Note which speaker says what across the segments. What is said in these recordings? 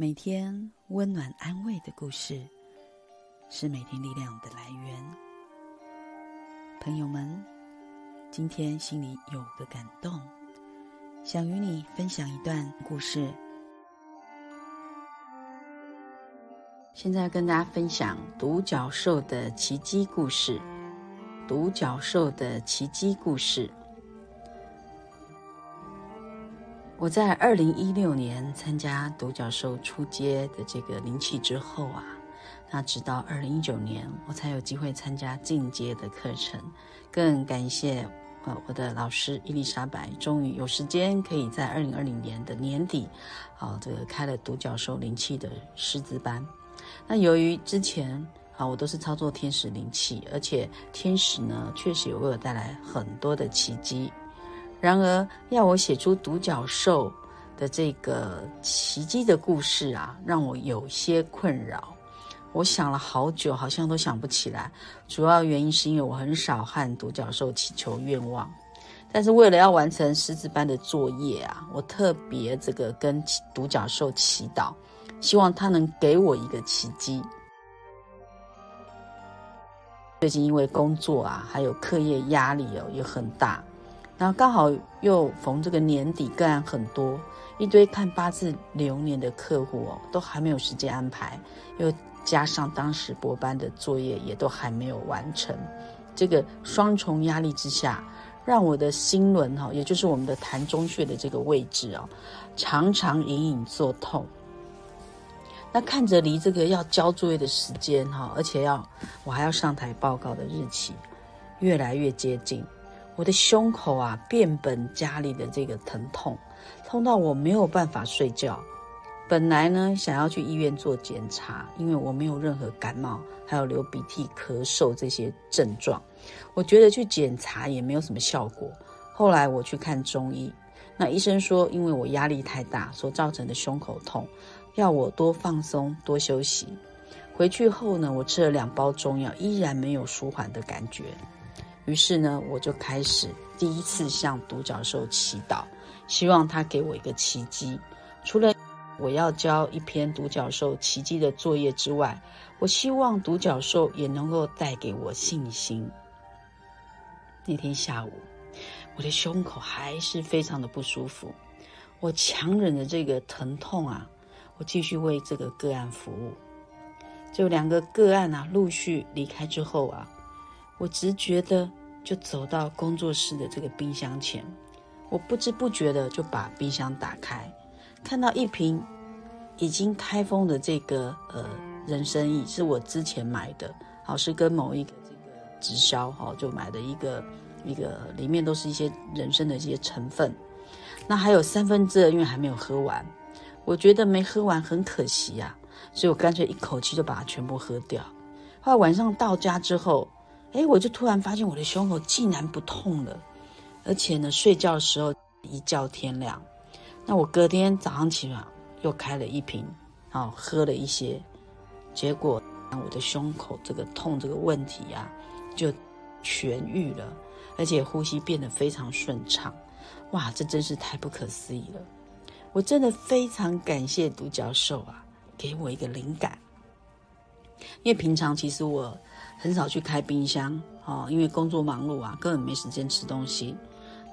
Speaker 1: 每天温暖安慰的故事，是每天力量的来源。朋友们，今天心里有个感动，想与你分享一段故事。现在跟大家分享独角兽的奇迹故事。独角兽的奇迹故事。我在二零一六年参加独角兽出街的这个灵气之后啊，那直到二零一九年，我才有机会参加进阶的课程。更感谢呃我的老师伊丽莎白，终于有时间可以在二零二零年的年底，啊，这个开了独角兽灵气的师资班。那由于之前啊，我都是操作天使灵气，而且天使呢确实有为我带来很多的奇迹。然而，要我写出独角兽的这个奇迹的故事啊，让我有些困扰。我想了好久，好像都想不起来。主要原因是因为我很少和独角兽祈求愿望，但是为了要完成狮子班的作业啊，我特别这个跟独角兽祈祷，希望他能给我一个奇迹。最近因为工作啊，还有课业压力哦，也很大。然后刚好又逢这个年底，个案很多，一堆看八字流年的客户哦，都还没有时间安排，又加上当时博班的作业也都还没有完成，这个双重压力之下，让我的心轮哈，也就是我们的潭中穴的这个位置哦，常常隐隐作痛。那看着离这个要交作业的时间哈，而且要我还要上台报告的日期越来越接近。我的胸口啊，变本加厉的这个疼痛，痛到我没有办法睡觉。本来呢，想要去医院做检查，因为我没有任何感冒，还有流鼻涕、咳嗽这些症状。我觉得去检查也没有什么效果。后来我去看中医，那医生说，因为我压力太大所造成的胸口痛，要我多放松、多休息。回去后呢，我吃了两包中药，依然没有舒缓的感觉。于是呢，我就开始第一次向独角兽祈祷，希望他给我一个奇迹。除了我要交一篇独角兽奇迹的作业之外，我希望独角兽也能够带给我信心。那天下午，我的胸口还是非常的不舒服，我强忍着这个疼痛啊，我继续为这个个案服务。就两个个案啊，陆续离开之后啊，我直觉得。就走到工作室的这个冰箱前，我不知不觉的就把冰箱打开，看到一瓶已经开封的这个呃人参饮，是我之前买的，好是跟某一个这个直销哈就买的一个一个，里面都是一些人参的一些成分。那还有三分之二，因为还没有喝完，我觉得没喝完很可惜呀，所以我干脆一口气就把它全部喝掉。后来晚上到家之后。哎，我就突然发现我的胸口竟然不痛了，而且呢，睡觉的时候一觉天亮。那我隔天早上起来又开了一瓶，啊，喝了一些，结果我的胸口这个痛这个问题呀就痊愈了，而且呼吸变得非常顺畅。哇，这真是太不可思议了！我真的非常感谢独角兽啊，给我一个灵感。因为平常其实我很少去开冰箱，哦，因为工作忙碌啊，根本没时间吃东西。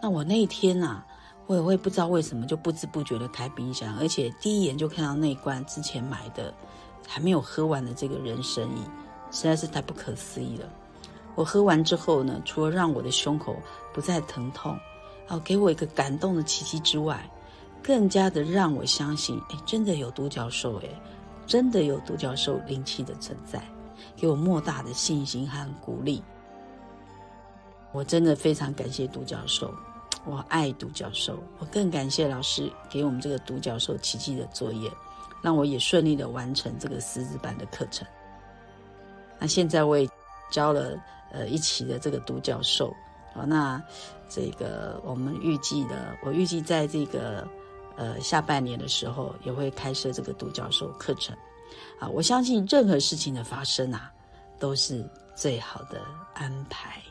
Speaker 1: 那我那一天呐，我也会不知道为什么就不知不觉的开冰箱，而且第一眼就看到那一罐之前买的还没有喝完的这个人参饮，实在是太不可思议了。我喝完之后呢，除了让我的胸口不再疼痛，哦，给我一个感动的奇迹之外，更加的让我相信，哎，真的有独角兽，哎。真的有独角兽灵气的存在，给我莫大的信心和鼓励。我真的非常感谢独角兽，我爱独角兽。我更感谢老师给我们这个独角兽奇迹的作业，让我也顺利的完成这个狮子班的课程。那现在我也教了呃一期的这个独角兽，好，那这个我们预计的，我预计在这个。呃，下半年的时候也会开设这个独角兽课程，啊，我相信任何事情的发生啊，都是最好的安排。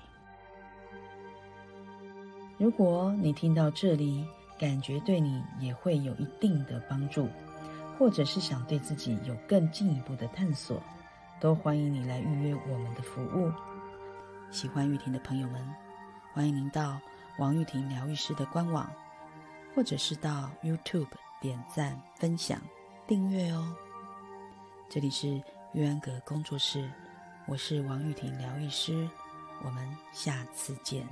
Speaker 1: 如果你听到这里，感觉对你也会有一定的帮助，或者是想对自己有更进一步的探索，都欢迎你来预约我们的服务。喜欢玉婷的朋友们，欢迎您到王玉婷疗愈师的官网，或者是到 YouTube 点赞、分享、订阅哦。这里是玉安阁工作室，我是王玉婷疗愈师，我们下次见。